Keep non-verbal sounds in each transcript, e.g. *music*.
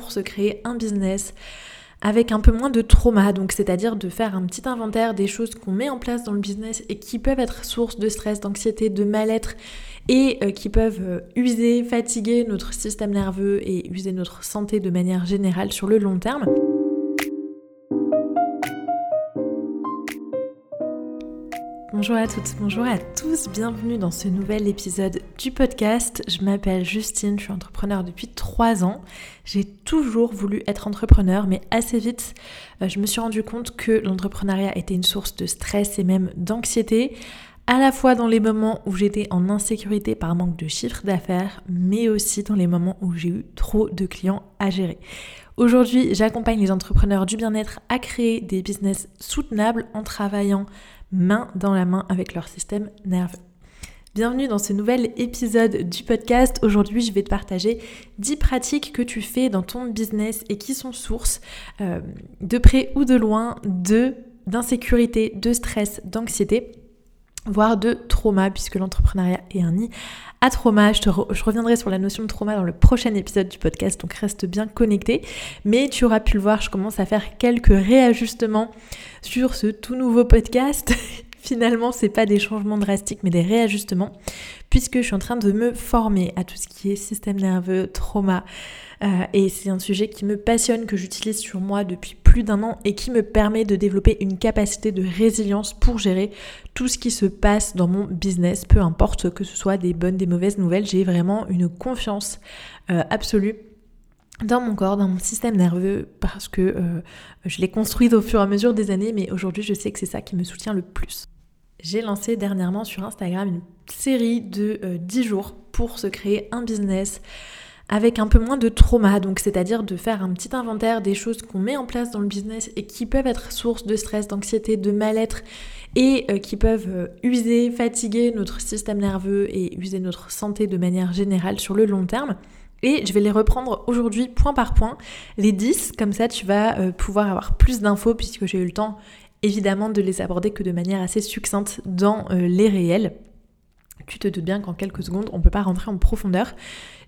pour se créer un business avec un peu moins de trauma, donc c'est-à-dire de faire un petit inventaire des choses qu'on met en place dans le business et qui peuvent être source de stress, d'anxiété, de mal-être et euh, qui peuvent euh, user, fatiguer notre système nerveux et user notre santé de manière générale sur le long terme. Bonjour à toutes, bonjour à tous, bienvenue dans ce nouvel épisode du podcast. Je m'appelle Justine, je suis entrepreneur depuis 3 ans. J'ai toujours voulu être entrepreneur, mais assez vite, euh, je me suis rendu compte que l'entrepreneuriat était une source de stress et même d'anxiété, à la fois dans les moments où j'étais en insécurité par manque de chiffre d'affaires, mais aussi dans les moments où j'ai eu trop de clients à gérer. Aujourd'hui, j'accompagne les entrepreneurs du bien-être à créer des business soutenables en travaillant main dans la main avec leur système nerveux. Bienvenue dans ce nouvel épisode du podcast. Aujourd'hui, je vais te partager 10 pratiques que tu fais dans ton business et qui sont source euh, de près ou de loin de d'insécurité, de stress, d'anxiété, voire de trauma, puisque l'entrepreneuriat est un nid à trauma. Je, reviendrai sur la notion de trauma dans le prochain épisode du podcast, donc reste bien connecté. Mais tu auras pu le voir, je commence à faire quelques réajustements sur ce tout nouveau podcast. *laughs* Finalement, c'est pas des changements drastiques, mais des réajustements, puisque je suis en train de me former à tout ce qui est système nerveux, trauma. Euh, et c'est un sujet qui me passionne, que j'utilise sur moi depuis plus d'un an et qui me permet de développer une capacité de résilience pour gérer tout ce qui se passe dans mon business, peu importe que ce soit des bonnes, des mauvaises nouvelles. J'ai vraiment une confiance euh, absolue dans mon corps, dans mon système nerveux, parce que euh, je l'ai construit au fur et à mesure des années, mais aujourd'hui je sais que c'est ça qui me soutient le plus. J'ai lancé dernièrement sur Instagram une série de 10 euh, jours pour se créer un business avec un peu moins de trauma, donc c'est-à-dire de faire un petit inventaire des choses qu'on met en place dans le business et qui peuvent être source de stress, d'anxiété, de mal-être et euh, qui peuvent user, fatiguer notre système nerveux et user notre santé de manière générale sur le long terme. Et je vais les reprendre aujourd'hui point par point, les 10, comme ça tu vas euh, pouvoir avoir plus d'infos puisque j'ai eu le temps évidemment de les aborder que de manière assez succincte dans euh, les réels. Tu te doutes bien qu'en quelques secondes, on ne peut pas rentrer en profondeur.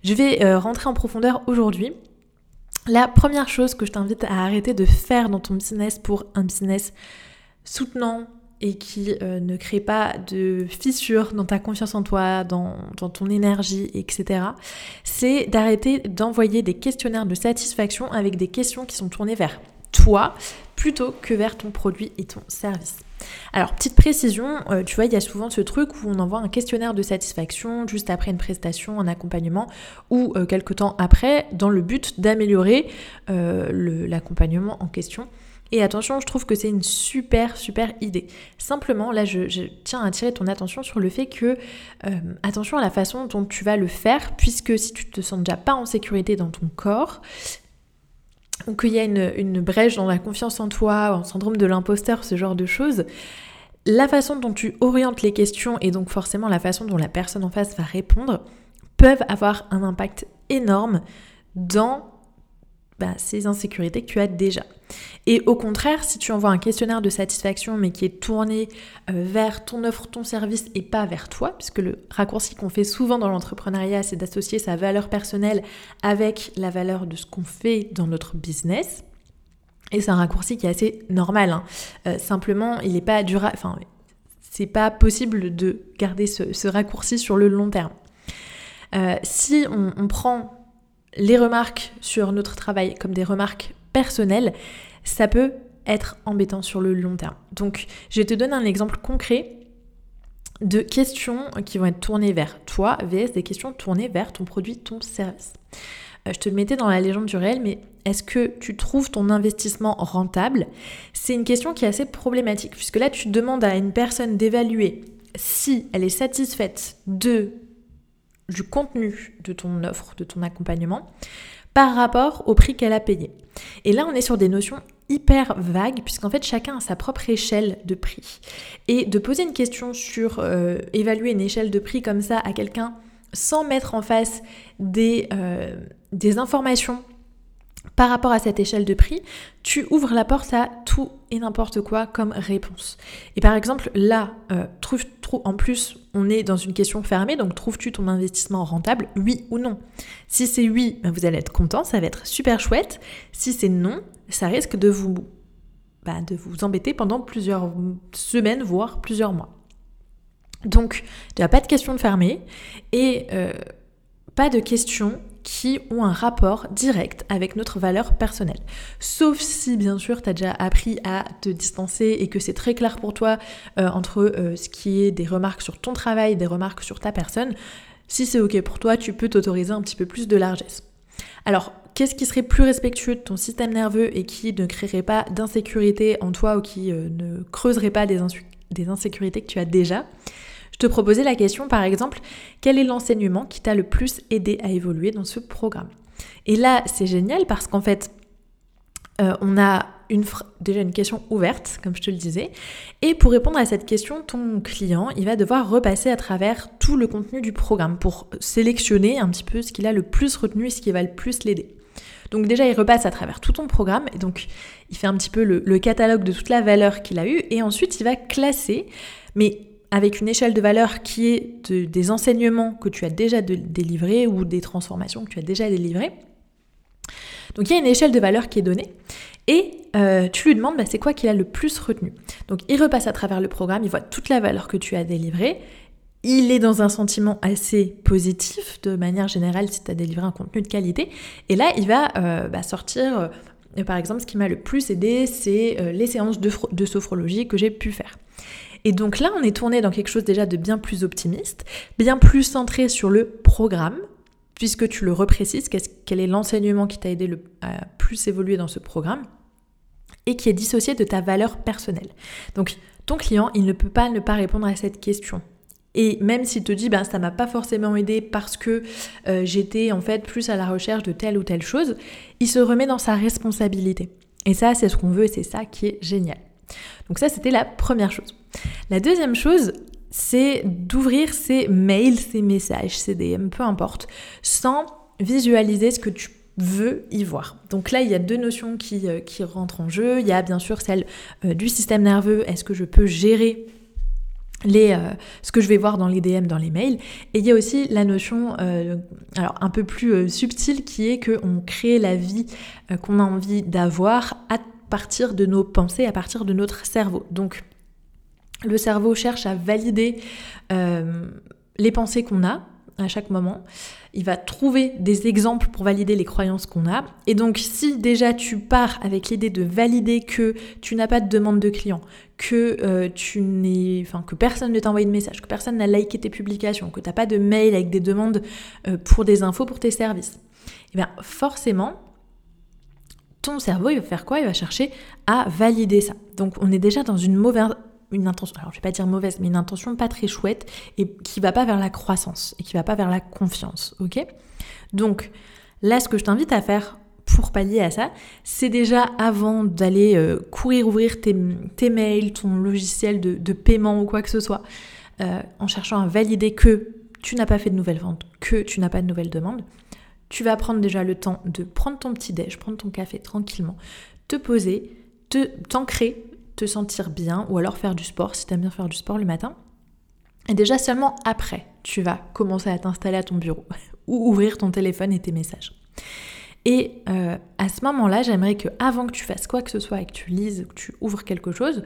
Je vais euh, rentrer en profondeur aujourd'hui. La première chose que je t'invite à arrêter de faire dans ton business pour un business soutenant, et qui euh, ne crée pas de fissures dans ta confiance en toi, dans, ton énergie, etc., c'est d'arrêter d'envoyer des questionnaires de satisfaction avec des questions qui sont tournées vers toi plutôt que vers ton produit et ton service. Alors, petite précision, euh, tu vois, il y a souvent ce truc où on envoie un questionnaire de satisfaction juste après une prestation, un accompagnement, ou euh, quelque temps après, dans le but d'améliorer l'accompagnement en question. Et attention, je trouve que c'est une super, super idée. Simplement, là, je, tiens à attirer ton attention sur le fait que, euh, attention à la façon dont tu vas le faire, puisque si tu te sens déjà pas en sécurité dans ton corps, ou qu'il y a une, brèche dans la confiance en toi, en syndrome de l'imposteur, ce genre de choses, la façon dont tu orientes les questions et donc forcément la façon dont la personne en face va répondre peuvent avoir un impact énorme dans bah, ces insécurités que tu as déjà. Et au contraire, si tu envoies un questionnaire de satisfaction mais qui est tourné euh, vers ton offre, ton service et pas vers toi, puisque le raccourci qu'on fait souvent dans l'entrepreneuriat, c'est d'associer sa valeur personnelle avec la valeur de ce qu'on fait dans notre business. Et c'est un raccourci qui est assez normal. Hein. Euh, simplement, il n'est pas durable. Enfin, c'est pas possible de garder ce, raccourci sur le long terme. Euh, si on, on prend les remarques sur notre travail comme des remarques personnelles, ça peut être embêtant sur le long terme. Donc, je te donne un exemple concret de questions qui vont être tournées vers toi, vs des questions tournées vers ton produit, ton service. Euh, je te mettais dans la légende du réel, mais est-ce que tu trouves ton investissement rentable? C'est une question qui est assez problématique, puisque là, tu demandes à une personne d'évaluer si elle est satisfaite de du contenu de ton offre, de ton accompagnement, par rapport au prix qu'elle a payé. Et là, on est sur des notions hyper vagues, puisqu'en fait, chacun a sa propre échelle de prix. Et de poser une question sur euh, évaluer une échelle de prix comme ça à quelqu'un sans mettre en face des, euh, des informations par rapport à cette échelle de prix, tu ouvres la porte à tout et n'importe quoi comme réponse. Et par exemple, là, euh, trouve, en plus, on est dans une question fermée, donc trouves-tu ton investissement rentable, oui ou non? Si c'est oui, ben, vous allez être content, ça va être super chouette. Si c'est non, ça risque de vous, bah, de embêter pendant plusieurs semaines, voire plusieurs mois. Donc, n'y a pas de questions fermées et euh, pas de questions qui ont un rapport direct avec notre valeur personnelle. Sauf si, bien sûr, tu as déjà appris à te distancer et que c'est très clair pour toi euh, entre euh, ce qui est des remarques sur ton travail, des remarques sur ta personne. Si c'est OK pour toi, tu peux t'autoriser un petit peu plus de largesse. Alors, qu'est-ce qui serait plus respectueux de ton système nerveux et qui ne créerait pas d'insécurité en toi ou qui euh, ne creuserait pas des, des insécurités que tu as déjà? Je te proposais la question par exemple, quel est l'enseignement qui t'a le plus aidé à évoluer dans ce programme? Et là, c'est génial parce qu'en fait, euh, on a déjà une question ouverte, comme je te le disais. Et pour répondre à cette question, ton client, il va devoir repasser à travers tout le contenu du programme pour sélectionner un petit peu ce qu'il a le plus retenu et ce qui va le plus l'aider. Donc déjà, il repasse à travers tout ton programme et donc il fait un petit peu le, le catalogue de toute la valeur qu'il a eue et ensuite il va classer, mais avec une échelle de valeur qui est des enseignements que tu as déjà délivrés ou des transformations que tu as déjà délivrées. Donc il y a une échelle de valeur qui est donnée et euh, tu lui demandes bah, c'est quoi qu'il a le plus retenu. Donc il repasse à travers le programme, il voit toute la valeur que tu as délivrée. Il est dans un sentiment assez positif de manière générale si tu as délivré un contenu de qualité. Et là, il va euh, bah, sortir, euh, par exemple, ce qui m'a le plus aidé, c'est les séances de, de sophrologie que j'ai pu faire. Et donc là, on est tourné dans quelque chose déjà de bien plus optimiste, bien plus centré sur le programme, puisque tu le reprécises, quel est l'enseignement qui t'a aidé le, à plus évoluer dans ce programme, et qui est dissocié de ta valeur personnelle. Donc ton client, il ne peut pas ne pas répondre à cette question. Et même s'il te dit, ben, ça m'a pas forcément aidé parce que euh, j'étais en fait plus à la recherche de telle ou telle chose, il se remet dans sa responsabilité. Et ça, c'est ce qu'on veut et c'est ça qui est génial. Donc ça, c'était la première chose. La deuxième chose, c'est d'ouvrir ces mails, ces messages, ces DM, peu importe, sans visualiser ce que tu veux y voir. Donc là, il y a deux notions qui, euh, rentrent en jeu. Il y a bien sûr celle euh, du système nerveux. Est-ce que je peux gérer les, euh, ce que je vais voir dans les DM, dans les mails. Et il y a aussi la notion, un peu plus subtile, qui est qu'on crée la vie qu'on a envie d'avoir à partir de nos pensées, à partir de notre cerveau. Le cerveau cherche à valider euh, les pensées qu'on a à chaque moment. Il va trouver des exemples pour valider les croyances qu'on a. Et donc, si déjà tu pars avec l'idée de valider que tu n'as pas de demande de client, que euh, tu n'es, enfin personne ne t'a envoyé de message, que personne n'a liké tes publications, que tu n'as pas de mail avec des demandes euh, pour des infos pour tes services, eh bien forcément, ton cerveau, il va faire quoi? Il va chercher à valider ça. Donc on est déjà dans une mauvaise une intention, alors je vais pas dire mauvaise, mais une intention pas très chouette et qui va pas vers la croissance et qui va pas vers la confiance, ok? Donc là, ce que je t'invite à faire pour pallier à ça, c'est déjà avant d'aller euh, courir ouvrir tes, mails, ton logiciel de, paiement ou quoi que ce soit, euh, en cherchant à valider que tu n'as pas fait de nouvelles ventes, que tu n'as pas de nouvelles demandes, tu vas prendre déjà le temps de prendre ton petit déj, prendre ton café tranquillement, te poser, te t'ancrer, te sentir bien ou alors faire du sport si tu aimes bien faire du sport le matin. Et déjà seulement après, tu vas commencer à t'installer à ton bureau *laughs* ou ouvrir ton téléphone et tes messages. Et euh, à ce moment-là, j'aimerais que avant que tu fasses quoi que ce soit et que tu lises, que tu ouvres quelque chose,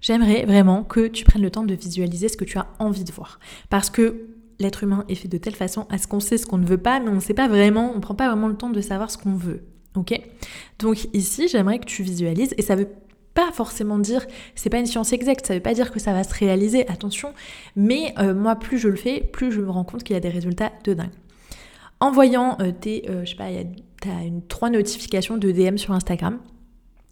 j'aimerais vraiment que tu prennes le temps de visualiser ce que tu as envie de voir. Parce que l'être humain est fait de telle façon à ce qu'on sait ce qu'on ne veut pas, mais on ne sait pas vraiment, on prend pas vraiment le temps de savoir ce qu'on veut. Ok? Donc ici, j'aimerais que tu visualises, et ça veut pas forcément dire, c'est pas une science exacte, ça veut pas dire que ça va se réaliser, attention, mais euh, moi plus je le fais, plus je me rends compte qu'il y a des résultats de dingue. En voyant euh, tes, euh, je sais pas, t'as une trois notifications de DM sur Instagram,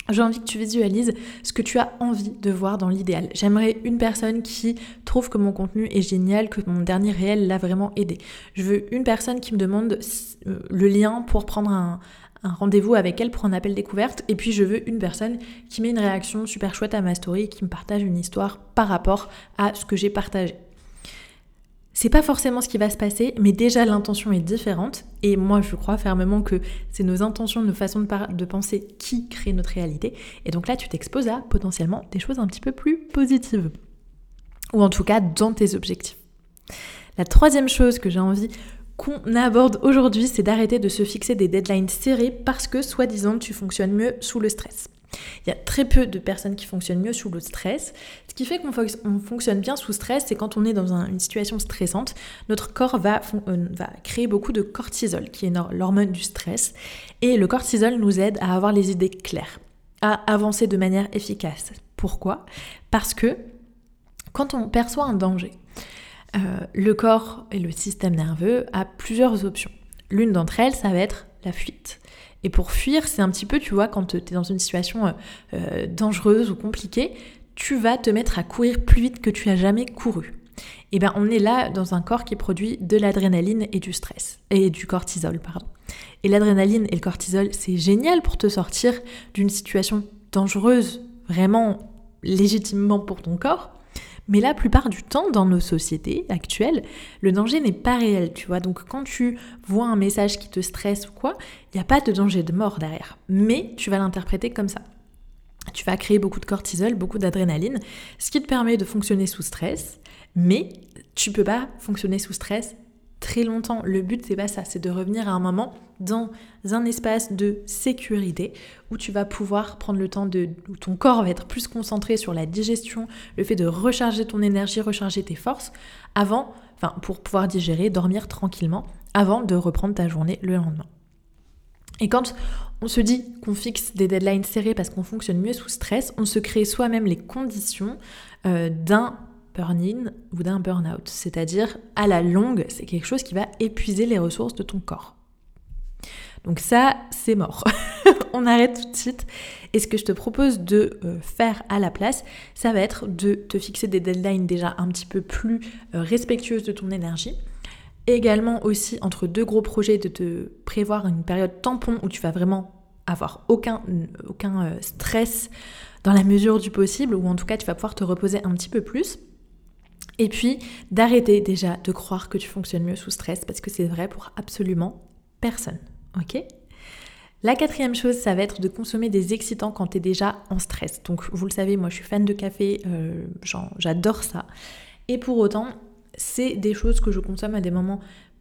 j'ai envie que tu visualises ce que tu as envie de voir dans l'idéal. J'aimerais une personne qui trouve que mon contenu est génial, que mon dernier réel l'a vraiment aidé. Je veux une personne qui me demande le lien pour prendre un, rendez-vous avec elle pour un appel découverte. Et puis je veux une personne qui met une réaction super chouette à ma story, qui me partage une histoire par rapport à ce que j'ai partagé. c'est pas forcément ce qui va se passer, mais déjà l'intention est différente. Et moi, je crois fermement que c'est nos intentions, nos façons de, de penser qui créent notre réalité. Et donc là, tu t'exposes à potentiellement des choses un petit peu plus positives. Ou en tout cas, dans tes objectifs. La troisième chose que j'ai envie qu'on aborde aujourd'hui, c'est d'arrêter de se fixer des deadlines serrées parce que, soi-disant, tu fonctionnes mieux sous le stress. Il y a très peu de personnes qui fonctionnent mieux sous le stress. Ce qui fait qu'on fonctionne bien sous stress, c'est quand on est dans une situation stressante, notre corps euh, va créer beaucoup de cortisol, qui est l'hormone du stress. Et le cortisol nous aide à avoir les idées claires, à avancer de manière efficace. Pourquoi? Parce que quand on perçoit un danger, euh, le corps et le système nerveux a plusieurs options. L'une d'entre elles, ça va être la fuite. Et pour fuir, c'est un petit peu, tu vois, quand tu es dans une situation euh, euh, dangereuse ou compliquée, tu vas te mettre à courir plus vite que tu as jamais couru. Et eh bien on est là dans un corps qui produit de l'adrénaline et du stress, et du cortisol, pardon. Et l'adrénaline et le cortisol, c'est génial pour te sortir d'une situation dangereuse, vraiment légitimement pour ton corps. Mais la plupart du temps, dans nos sociétés actuelles, le danger n'est pas réel, tu vois. Donc quand tu vois un message qui te stresse ou quoi, il n'y a pas de danger de mort derrière. Mais tu vas l'interpréter comme ça. Tu vas créer beaucoup de cortisol, beaucoup d'adrénaline, ce qui te permet de fonctionner sous stress, mais tu peux pas fonctionner sous stress très longtemps. Le but, c'est pas ça, c'est de revenir à un moment dans un espace de sécurité où tu vas pouvoir prendre le temps de. où ton corps va être plus concentré sur la digestion, le fait de recharger ton énergie, recharger tes forces, avant, pour pouvoir digérer, dormir tranquillement, avant de reprendre ta journée le lendemain. Et quand on se dit qu'on fixe des deadlines serrées parce qu'on fonctionne mieux sous stress, on se crée soi-même les conditions euh, d'un burn-in ou d'un burn-out. C'est-à-dire, à la longue, c'est quelque chose qui va épuiser les ressources de ton corps. Donc ça, c'est mort. *laughs* On arrête tout de suite. Et ce que je te propose de euh, faire à la place, ça va être de te fixer des deadlines déjà un petit peu plus euh, respectueuses de ton énergie. Également aussi, entre deux gros projets, de te prévoir une période tampon où tu vas vraiment avoir aucun, aucun euh, stress dans la mesure du possible, ou en tout cas tu vas pouvoir te reposer un petit peu plus. Et puis d'arrêter déjà de croire que tu fonctionnes mieux sous stress parce que c'est vrai pour absolument personne. Ok? La quatrième chose, ça va être de consommer des excitants quand tu es déjà en stress. Donc vous le savez, moi je suis fan de café, euh, j'adore ça. Et pour autant, c'est des choses que je consomme à des moments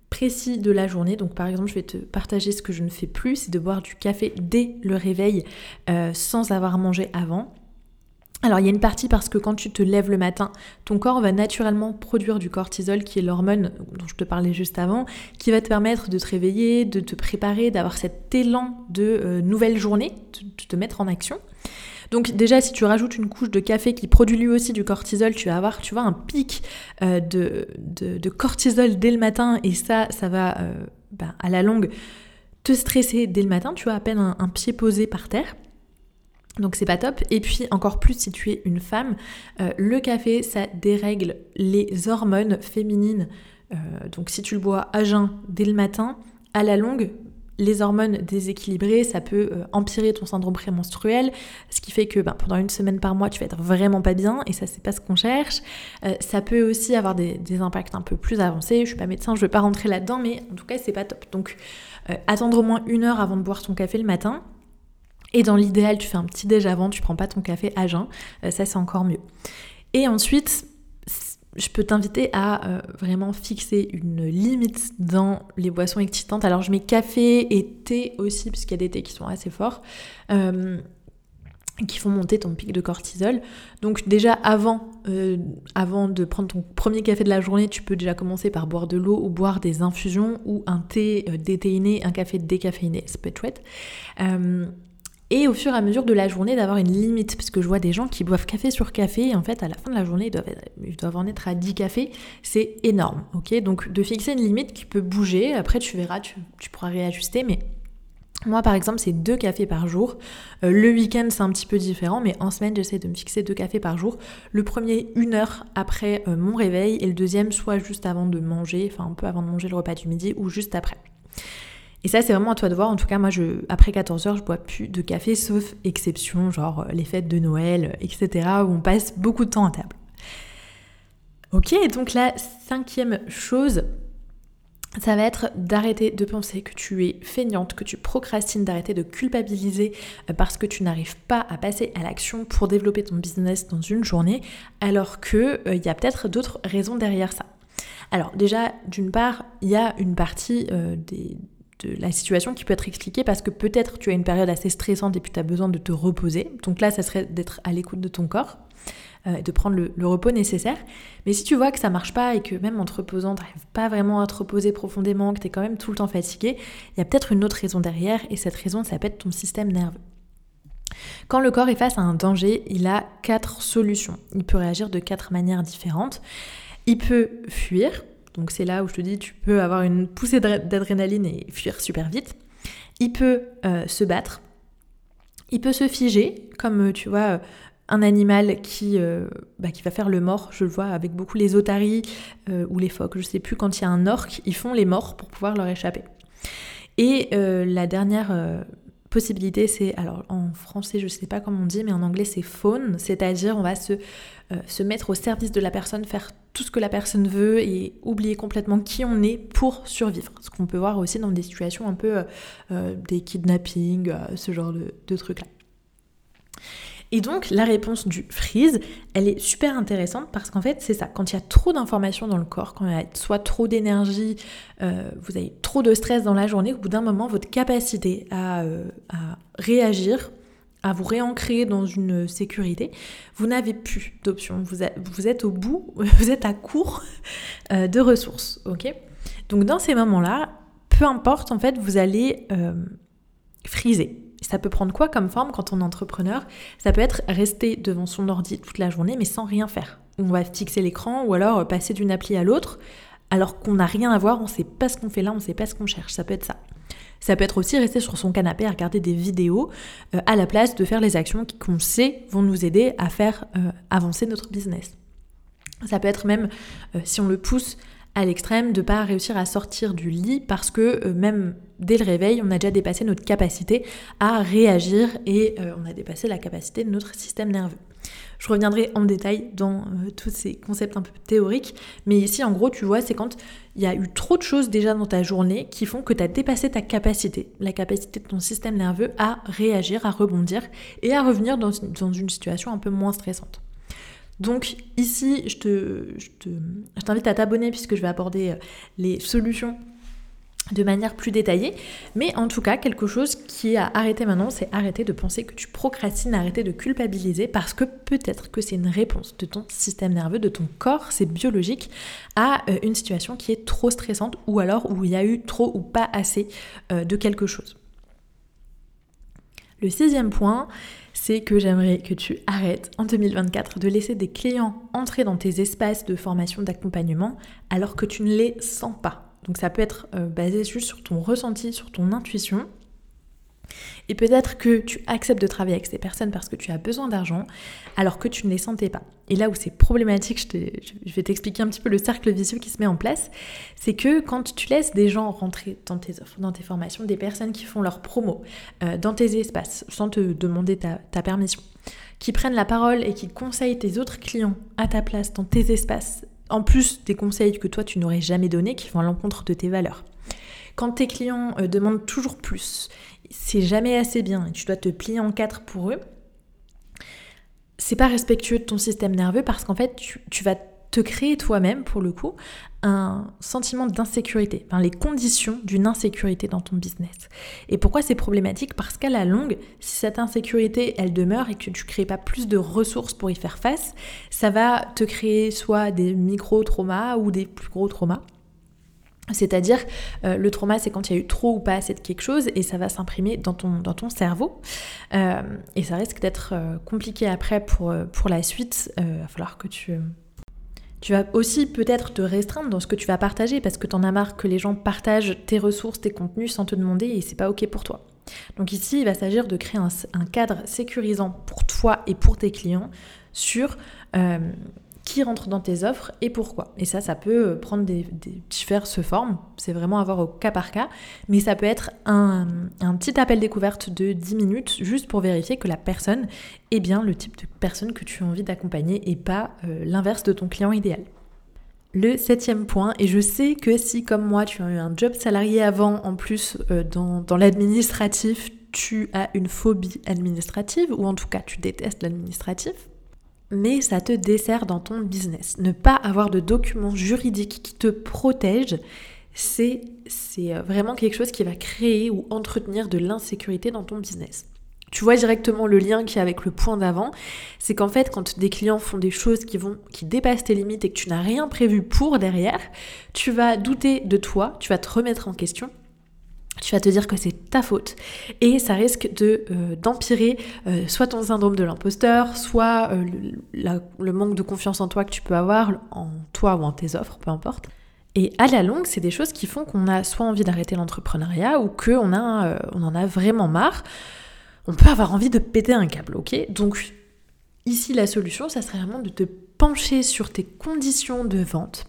précis de la journée. Donc par exemple, je vais te partager ce que je ne fais plus, c'est de boire du café dès le réveil euh, sans avoir mangé avant. Alors il y a une partie parce que quand tu te lèves le matin, ton corps va naturellement produire du cortisol qui est l'hormone dont je te parlais juste avant, qui va te permettre de te réveiller, de te préparer, d'avoir cet élan de euh, nouvelle journée, de, te mettre en action. Donc déjà si tu rajoutes une couche de café qui produit lui aussi du cortisol, tu vas avoir tu vois un pic euh, de, cortisol dès le matin et ça ça va euh, ben, à la longue te stresser dès le matin, tu as à peine un pied posé par terre. Donc c'est pas top. Et puis encore plus si tu es une femme, euh, le café ça dérègle les hormones féminines. Euh, donc si tu le bois à jeun dès le matin, à la longue, les hormones déséquilibrées, ça peut euh, empirer ton syndrome prémenstruel, ce qui fait que ben, pendant une semaine par mois, tu vas être vraiment pas bien, et ça, c'est pas ce qu'on cherche. ça peut aussi avoir des, des, impacts un peu plus avancés. Je suis pas médecin, je veux pas rentrer là-dedans, mais en tout cas, c'est pas top. Donc, attendre au moins une heure avant de boire ton café le matin, et dans l'idéal, tu fais un petit déj avant, tu prends pas ton café à jeun, euh, ça c'est encore mieux. Et ensuite, je peux t'inviter à euh, vraiment fixer une limite dans les boissons excitantes. Alors je mets café et thé aussi, puisqu'il y a des thés qui sont assez forts, euh, qui font monter ton pic de cortisol. Donc déjà avant, avant de prendre ton premier café de la journée, tu peux déjà commencer par boire de l'eau ou boire des infusions ou un thé déthéiné, un café décaféiné, ça peut être chouette et au fur et à mesure de la journée d'avoir une limite, parce que je vois des gens qui boivent café sur café et en fait à la fin de la journée ils doivent, en être à 10 cafés, c'est énorme, ok? Donc de fixer une limite qui peut bouger, après tu verras, tu, pourras réajuster, mais moi par exemple c'est deux cafés par jour, euh, le week-end c'est un petit peu différent, mais en semaine j'essaie de me fixer deux cafés par jour, le premier une heure après euh, mon réveil et le deuxième soit juste avant de manger, enfin un peu avant de manger le repas du midi ou juste après. Et ça, c'est vraiment à toi de voir. En tout cas, moi, je, après 14 heures, je bois plus de café, sauf exception, genre euh, les fêtes de Noël, etc., où on passe beaucoup de temps à table. Ok, donc la cinquième chose, ça va être d'arrêter de penser que tu es feignante, que tu procrastines, d'arrêter de culpabiliser euh, parce que tu n'arrives pas à passer à l'action pour développer ton business dans une journée, alors qu'il euh, y a peut-être d'autres raisons derrière ça. Alors déjà, d'une part, il y a une partie euh, de la situation qui peut être expliquée parce que peut-être tu as une période assez stressante et puis tu as besoin de te reposer. Donc là, ça serait d'être à l'écoute de ton corps. Euh, de prendre le, repos nécessaire. Mais si tu vois que ça marche pas et que même en te reposant, tu n'arrives pas vraiment à te reposer profondément, que tu es quand même tout le temps fatigué, il y a peut-être une autre raison derrière et cette raison, ça peut être ton système nerveux. Quand le corps est face à un danger, il a quatre solutions. Il peut réagir de quatre manières différentes. Il peut fuir, donc c'est là où je te dis tu peux avoir une poussée d'adrénaline et fuir super vite. Il peut euh, se battre. Il peut se figer, comme tu vois, un animal qui, euh, bah, qui va faire le mort, je le vois avec beaucoup les otaries euh, ou les phoques, je sais plus, quand il y a un orque, ils font les morts pour pouvoir leur échapper. Et euh, la dernière possibilité, c'est, alors en français je sais pas comment on dit, mais en anglais c'est faune, c'est-à-dire on va se, se mettre au service de la personne, faire tout ce que la personne veut et oublier complètement qui on est pour survivre. Ce qu'on peut voir aussi dans des situations un peu des kidnappings, ce genre de, trucs-là. Et donc la réponse du freeze, elle est super intéressante parce qu'en fait c'est ça, quand il y a trop d'informations dans le corps, quand il y a soit trop d'énergie, euh, vous avez trop de stress dans la journée, au bout d'un moment votre capacité à, euh, réagir, à vous réancrer dans une sécurité, vous n'avez plus d'options, vous, êtes au bout, *laughs* vous êtes à court euh, de ressources, ok? Donc dans ces moments-là, peu importe en fait, vous allez friser ça peut prendre quoi comme forme quand on est entrepreneur? Ça peut être rester devant son ordi toute la journée mais sans rien faire. On va fixer l'écran ou alors passer d'une appli à l'autre alors qu'on n'a rien à voir, on ne sait pas ce qu'on fait là, on ne sait pas ce qu'on cherche. Ça peut être ça. Ça peut être aussi rester sur son canapé à regarder des vidéos euh, à la place de faire les actions qu'on sait vont nous aider à faire euh, avancer notre business. Ça peut être même, euh, si on le pousse à l'extrême, de ne pas réussir à sortir du lit parce que même dès le réveil, on a déjà dépassé notre capacité à réagir et euh, on a dépassé la capacité de notre système nerveux. Je reviendrai en détail dans euh, tous ces concepts un peu théoriques, mais ici en gros tu vois c'est quand il y a eu trop de choses déjà dans ta journée qui font que tu as dépassé ta capacité, la capacité de ton système nerveux à réagir, à rebondir et à revenir dans, une situation un peu moins stressante. Donc ici, je t'invite je à t'abonner puisque je vais aborder euh, les solutions de manière plus détaillée. Mais en tout cas, quelque chose qui est à arrêter maintenant, c'est arrêter de penser que tu procrastines, arrêter de culpabiliser parce que peut-être que c'est une réponse de ton système nerveux, de ton corps, c'est biologique, à euh, une situation qui est trop stressante ou alors où il y a eu trop ou pas assez euh, de quelque chose. Le sixième point, que j'aimerais que tu arrêtes en 2024 de laisser des clients entrer dans tes espaces de formation d'accompagnement alors que tu ne les sens pas. Donc ça peut être euh, basé juste sur ton ressenti, sur ton intuition. Et peut-être que tu acceptes de travailler avec ces personnes parce que tu as besoin d'argent alors que tu ne les sentais pas. Et là où c'est problématique, je, vais t'expliquer un petit peu le cercle vicieux qui se met en place, c'est que quand tu laisses des gens rentrer dans tes offres, dans tes formations, des personnes qui font leur promo, euh, dans tes espaces, sans te demander ta, ta permission, qui prennent la parole et qui conseillent tes autres clients à ta place dans tes espaces, en plus des conseils que toi tu n'aurais jamais donnés qui vont à l'encontre de tes valeurs. Quand tes clients euh, demandent toujours plus, c'est jamais assez bien et tu dois te plier en quatre pour eux, c'est pas respectueux de ton système nerveux parce qu'en fait tu, tu vas te créer toi-même, pour le coup, un sentiment d'insécurité, enfin, les conditions d'une insécurité dans ton business. Et pourquoi c'est problématique? Parce qu'à la longue, si cette insécurité, elle demeure et que tu ne crées pas plus de ressources pour y faire face, ça va te créer soit des micro-traumas ou des plus gros traumas. C'est-à-dire, euh, le trauma, c'est quand il y a eu trop ou pas assez de quelque chose et ça va s'imprimer dans ton, dans ton cerveau. Euh, et ça risque d'être euh, compliqué après pour, pour la suite. Il va falloir que tu tu vas aussi peut-être te restreindre dans ce que tu vas partager parce que tu en as marre que les gens partagent tes ressources, tes contenus sans te demander et c'est pas ok pour toi. Donc ici, il va s'agir de créer un, cadre sécurisant pour toi et pour tes clients sur qui rentre dans tes offres et pourquoi. Et ça, ça peut euh, prendre des, diverses formes, c'est vraiment avoir au cas par cas, mais ça peut être un, petit appel découverte de 10 minutes juste pour vérifier que la personne est bien le type de personne que tu as envie d'accompagner et pas euh, l'inverse de ton client idéal. Le septième point, et je sais que si comme moi tu as eu un job salarié avant, en plus euh, dans, dans l'administratif, tu as une phobie administrative, ou en tout cas tu détestes l'administratif, mais ça te dessert dans ton business. Ne pas avoir de documents juridiques qui te protègent, c'est euh, vraiment quelque chose qui va créer ou entretenir de l'insécurité dans ton business. Tu vois directement le lien qui est avec le point d'avant, c'est qu'en fait quand des clients font des choses qui vont qui dépassent tes limites et que tu n'as rien prévu pour derrière, tu vas douter de toi, tu vas te remettre en question tu vas te dire que c'est ta faute et ça risque de euh, d'empirer euh, soit ton syndrome de l'imposteur, soit euh, le, manque de confiance en toi que tu peux avoir en toi ou en tes offres, peu importe. Et à la longue, c'est des choses qui font qu'on a soit envie d'arrêter l'entrepreneuriat ou qu'on a on en a vraiment marre. On peut avoir envie de péter un câble, ok? Donc ici la solution, ça serait vraiment de te pencher sur tes conditions de vente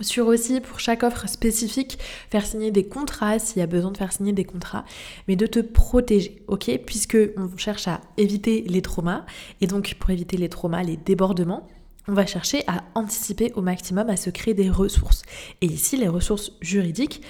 sur aussi pour chaque offre spécifique faire signer des contrats s'il y a besoin de faire signer des contrats mais de te protéger ok? Puisque on cherche à éviter les traumas et donc pour éviter les traumas les débordements on va chercher à anticiper au maximum à se créer des ressources. Et ici les ressources juridiques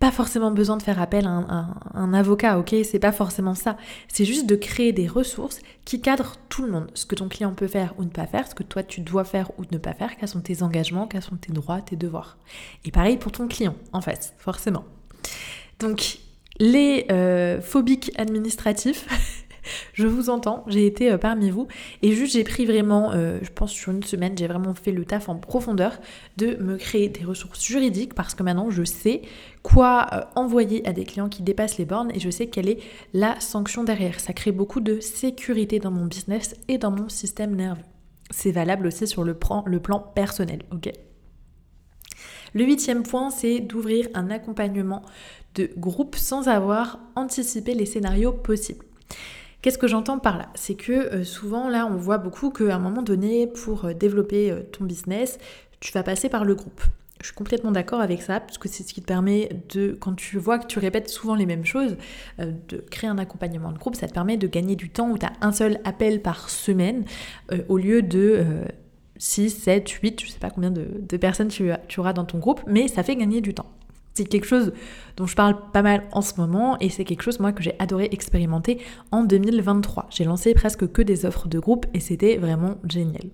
pas forcément besoin de faire appel à un, avocat, ok C'est pas forcément ça. C'est juste de créer des ressources qui cadrent tout le monde. Ce que ton client peut faire ou ne pas faire, ce que toi tu dois faire ou ne pas faire, quels sont tes engagements, quels sont tes droits, tes devoirs. Et pareil pour ton client, en fait, forcément. Donc, les euh, phobiques administratifs, *laughs* je vous entends, j'ai été euh, parmi vous et juste j'ai pris vraiment, euh, je pense sur une semaine, j'ai vraiment fait le taf en profondeur de me créer des ressources juridiques parce que maintenant je sais quoi euh, envoyer à des clients qui dépassent les bornes et je sais quelle est la sanction derrière. Ça crée beaucoup de sécurité dans mon business et dans mon système nerveux. C'est valable aussi sur le plan, le plan personnel, ok? Le huitième point, c'est d'ouvrir un accompagnement de groupe sans avoir anticipé les scénarios possibles. Qu'est-ce que j'entends par là? C'est que euh, souvent là on voit beaucoup qu'à un moment donné pour euh, développer euh, ton business, tu vas passer par le groupe. Je suis complètement d'accord avec ça, parce que c'est ce qui te permet de, quand tu vois que tu répètes souvent les mêmes choses, de créer un accompagnement de groupe, ça te permet de gagner du temps où tu as un seul appel par semaine, au lieu de 6, 7, 8, je sais pas combien de, personnes tu auras dans ton groupe, mais ça fait gagner du temps. C'est quelque chose dont je parle pas mal en ce moment et c'est quelque chose moi que j'ai adoré expérimenter en 2023. J'ai lancé presque que des offres de groupe et c'était vraiment génial.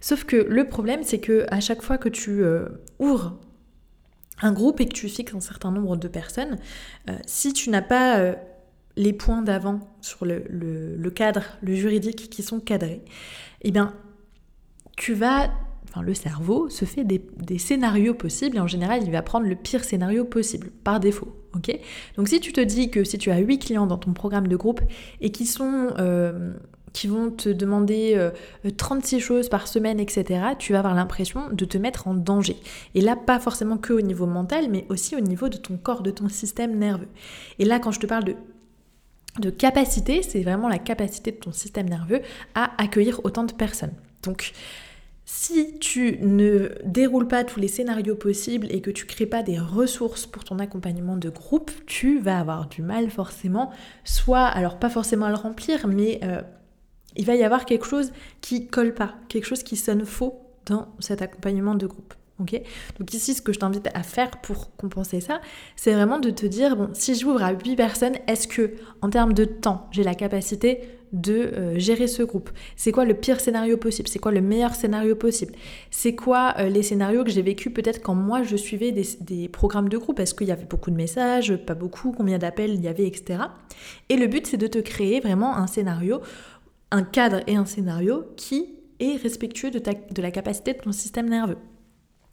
Sauf que le problème c'est que à chaque fois que tu euh, ouvres un groupe et que tu fixes un certain nombre de personnes, euh, si tu n'as pas euh, les points d'avant sur le, cadre, le juridique qui sont cadrés, eh bien tu vas le cerveau se fait des, scénarios possibles et en général il va prendre le pire scénario possible par défaut. Donc si tu te dis que si tu as 8 clients dans ton programme de groupe et qui sont euh, qui vont te demander 36 euh, choses par semaine, etc., tu vas avoir l'impression de te mettre en danger. Et là, pas forcément que au niveau mental, mais aussi au niveau de ton corps, de ton système nerveux. Et là, quand je te parle de de capacité, c'est vraiment la capacité de ton système nerveux à accueillir autant de personnes. Donc, si tu ne déroules pas tous les scénarios possibles et que tu crées pas des ressources pour ton accompagnement de groupe, tu vas avoir du mal forcément, soit, alors pas forcément à le remplir, mais euh, il va y avoir quelque chose qui colle pas, quelque chose qui sonne faux dans cet accompagnement de groupe. Donc ici, ce que je t'invite à faire pour compenser ça, c'est vraiment de te dire, bon, si j'ouvre à 8 personnes, est-ce que en termes de temps, j'ai la capacité de euh, gérer ce groupe? C'est quoi le pire scénario possible? C'est quoi le meilleur scénario possible? C'est quoi euh, les scénarios que j'ai vécu peut-être quand moi je suivais des, programmes de groupe? Est-ce qu'il y avait beaucoup de messages, pas beaucoup, combien d'appels il y avait, etc. Et le but c'est de te créer vraiment un scénario, un cadre et un scénario qui est respectueux de la capacité de ton système nerveux.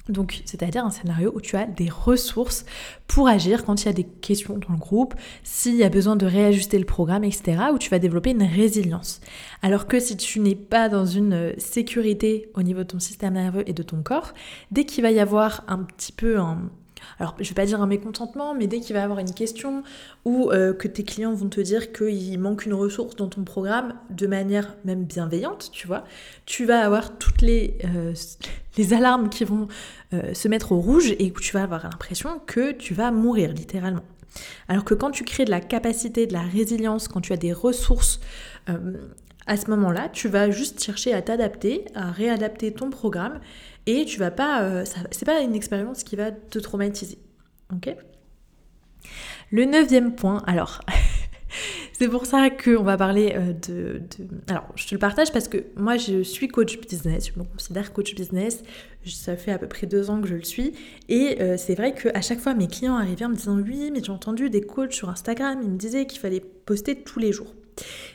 Donc, c'est-à-dire un scénario où tu as des ressources pour agir quand il y a des questions dans le groupe, s'il y a besoin de réajuster le programme, etc., où tu vas développer une résilience. Alors que si tu n'es pas dans une sécurité au niveau de ton système nerveux et de ton corps, dès qu'il va y avoir un petit peu un, alors je vais pas dire un mécontentement, mais dès qu'il va y avoir une question ou euh, que tes clients vont te dire qu'il manque une ressource dans ton programme de manière même bienveillante, tu vois, tu vas avoir toutes les, euh, alarmes qui vont euh, se mettre au rouge et tu vas avoir l'impression que tu vas mourir littéralement. Alors que quand tu crées de la capacité, de la résilience, quand tu as des ressources à ce moment-là, tu vas juste chercher à t'adapter, à réadapter ton programme et tu vas pas, c'est pas une expérience qui va te traumatiser. Ok? Le neuvième point, alors *laughs* C'est pour ça qu'on va parler euh, de, Alors, je te le partage parce que moi, je suis coach business, je me considère coach business. Ça fait à peu près deux ans que je le suis. Et euh, c'est vrai qu'à chaque fois, mes clients arrivaient en me disant Oui, mais j'ai entendu des coachs sur Instagram, ils me disaient qu'il fallait poster tous les jours.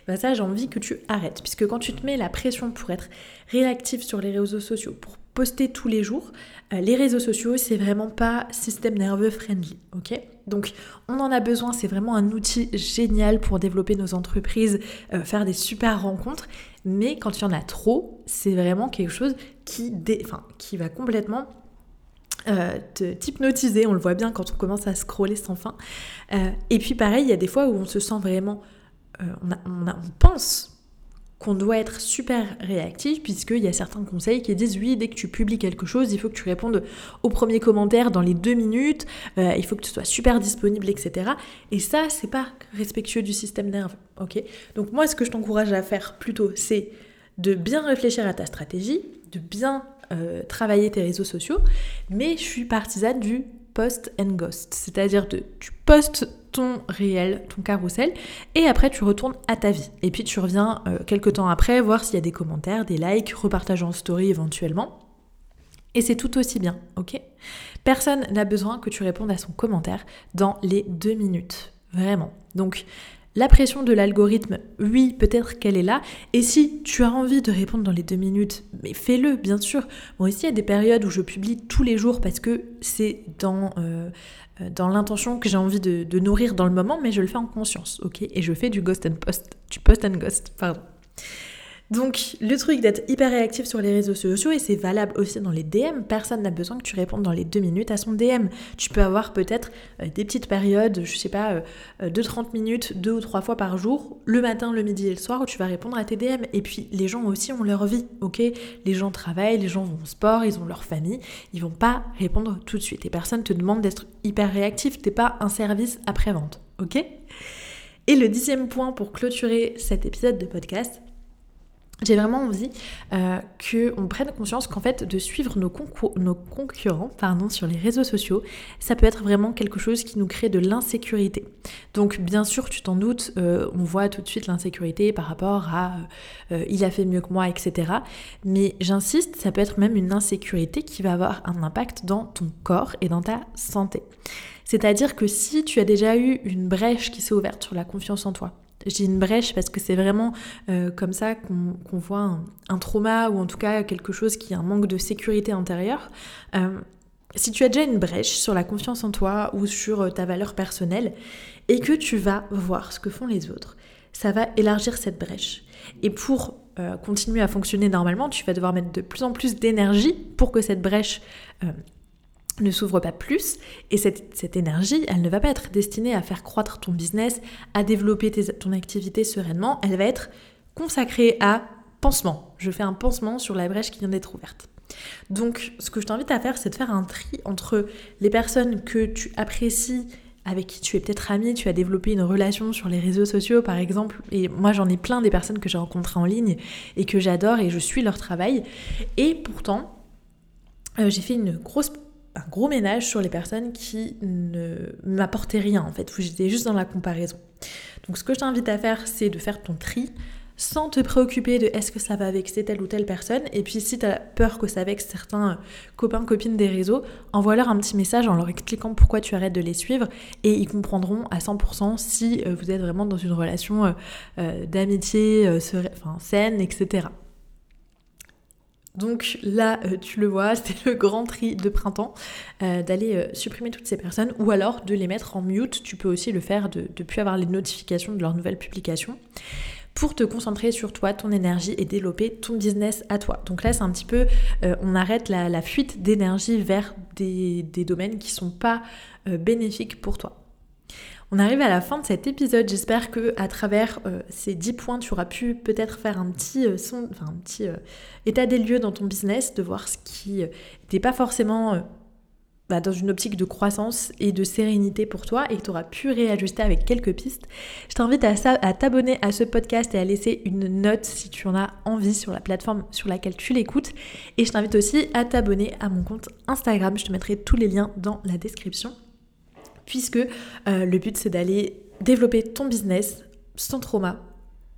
Ben ça, j'ai envie que tu arrêtes. Puisque quand tu te mets la pression pour être réactif sur les réseaux sociaux, pour poster tous les jours, euh, les réseaux sociaux, c'est vraiment pas système nerveux friendly, ok? Donc, on en a besoin, c'est vraiment un outil génial pour développer nos entreprises, euh, faire des super rencontres, mais quand il y en a trop, c'est vraiment quelque chose qui, enfin, qui va complètement euh, t'hypnotiser, on le voit bien quand on commence à scroller sans fin. et puis pareil, il y a des fois où on se sent vraiment, on, on, on pense qu'on doit être super réactif puisqu'il y a certains conseils qui disent oui, dès que tu publies quelque chose, il faut que tu répondes au premier commentaire dans les deux minutes, euh, il faut que tu sois super disponible, etc. Et ça, c'est pas respectueux du système nerveux, ok? Donc moi, ce que je t'encourage à faire plutôt, c'est de bien réfléchir à ta stratégie, de bien euh, travailler tes réseaux sociaux, mais je suis partisane du post and ghost, c'est-à-dire tu postes ton réel, ton carrousel, et après tu retournes à ta vie. Et puis tu reviens euh, quelques temps après voir s'il y a des commentaires, des likes, repartage en story éventuellement. Et c'est tout aussi bien, ok? Personne n'a besoin que tu répondes à son commentaire dans les deux minutes. Vraiment. Donc la pression de l'algorithme, oui, peut-être qu'elle est là. Et si tu as envie de répondre dans les deux minutes, mais fais-le, bien sûr. Moi aussi, il y a des périodes où je publie tous les jours parce que c'est dans, euh, dans l'intention que j'ai envie de, de, nourrir dans le moment, mais je le fais en conscience, ok? Et je fais du ghost and post, du post and ghost, pardon. Donc, le truc d'être hyper réactif sur les réseaux sociaux, et c'est valable aussi dans les DM, personne n'a besoin que tu répondes dans les deux minutes à son DM. Tu peux avoir peut-être euh, des petites périodes, je sais pas, euh, de 30 minutes, deux ou trois fois par jour, le matin, le midi et le soir, où tu vas répondre à tes DM. Et puis, les gens aussi ont leur vie, ok? Les gens travaillent, les gens vont au sport, ils ont leur famille, ils vont pas répondre tout de suite. Et personne te demande d'être hyper réactif, t'es pas un service après-vente, ok? Et le dixième point pour clôturer cet épisode de podcast, j'ai vraiment envie euh, qu'on prenne conscience qu'en fait de suivre nos, concurrents pardon, sur les réseaux sociaux, ça peut être vraiment quelque chose qui nous crée de l'insécurité. Donc bien sûr, tu t'en doutes, euh, on voit tout de suite l'insécurité par rapport à euh, il a fait mieux que moi, etc. Mais j'insiste, ça peut être même une insécurité qui va avoir un impact dans ton corps et dans ta santé. C'est-à-dire que si tu as déjà eu une brèche qui s'est ouverte sur la confiance en toi, j'ai une brèche parce que c'est vraiment euh, comme ça qu'on voit un, trauma ou en tout cas quelque chose qui a un manque de sécurité intérieure. Euh, si tu as déjà une brèche sur la confiance en toi ou sur euh, ta valeur personnelle et que tu vas voir ce que font les autres, ça va élargir cette brèche. Et pour continuer à fonctionner normalement, tu vas devoir mettre de plus en plus d'énergie pour que cette brèche ne s'ouvre pas plus et cette, énergie, elle ne va pas être destinée à faire croître ton business, à développer ton activité sereinement, elle va être consacrée à pansement. Je fais un pansement sur la brèche qui vient d'être ouverte. Donc ce que je t'invite à faire, c'est de faire un tri entre les personnes que tu apprécies, avec qui tu es peut-être ami, tu as développé une relation sur les réseaux sociaux par exemple, et moi j'en ai plein des personnes que j'ai rencontrées en ligne et que j'adore et je suis leur travail, et pourtant euh, j'ai fait une grosse un gros ménage sur les personnes qui ne m'apportaient rien en fait, où j'étais juste dans la comparaison. Donc ce que je t'invite à faire, c'est de faire ton tri sans te préoccuper de est-ce que ça va vexer telle ou telle personne. Et puis si tu as peur que ça vexe certains copains, copines des réseaux, envoie-leur un petit message en leur expliquant pourquoi tu arrêtes de les suivre et ils comprendront à 100% si euh, vous êtes vraiment dans une relation euh, euh, d'amitié saine, etc. Donc là, euh, tu le vois, *laughs* c'est le grand tri de printemps, euh, d'aller euh, supprimer toutes ces personnes ou alors de les mettre en mute. Tu peux aussi le faire de ne plus avoir les notifications de leurs nouvelles publications pour te concentrer sur toi, ton énergie et développer ton business à toi. Donc là, c'est un petit peu, on arrête la, fuite d'énergie vers des, des, domaines qui sont pas bénéfiques pour toi. On arrive à la fin de cet épisode. J'espère que à travers euh, ces 10 points, tu auras pu peut-être faire un petit, euh, enfin, un petit euh, état des lieux dans ton business, de voir ce qui n'était pas forcément bah, dans une optique de croissance et de sérénité pour toi et que tu auras pu réajuster avec quelques pistes, je t'invite à t'abonner à ce podcast et à laisser une note si tu en as envie sur la plateforme sur laquelle tu l'écoutes. Et je t'invite aussi à t'abonner à mon compte Instagram. Je te mettrai tous les liens dans la description puisque euh, le but c'est d'aller développer ton business sans trauma,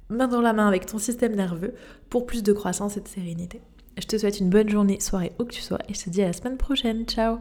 main dans la main avec ton système nerveux pour plus de croissance et de sérénité. Je te souhaite une bonne journée, soirée où que tu sois et je te dis à la semaine prochaine. Ciao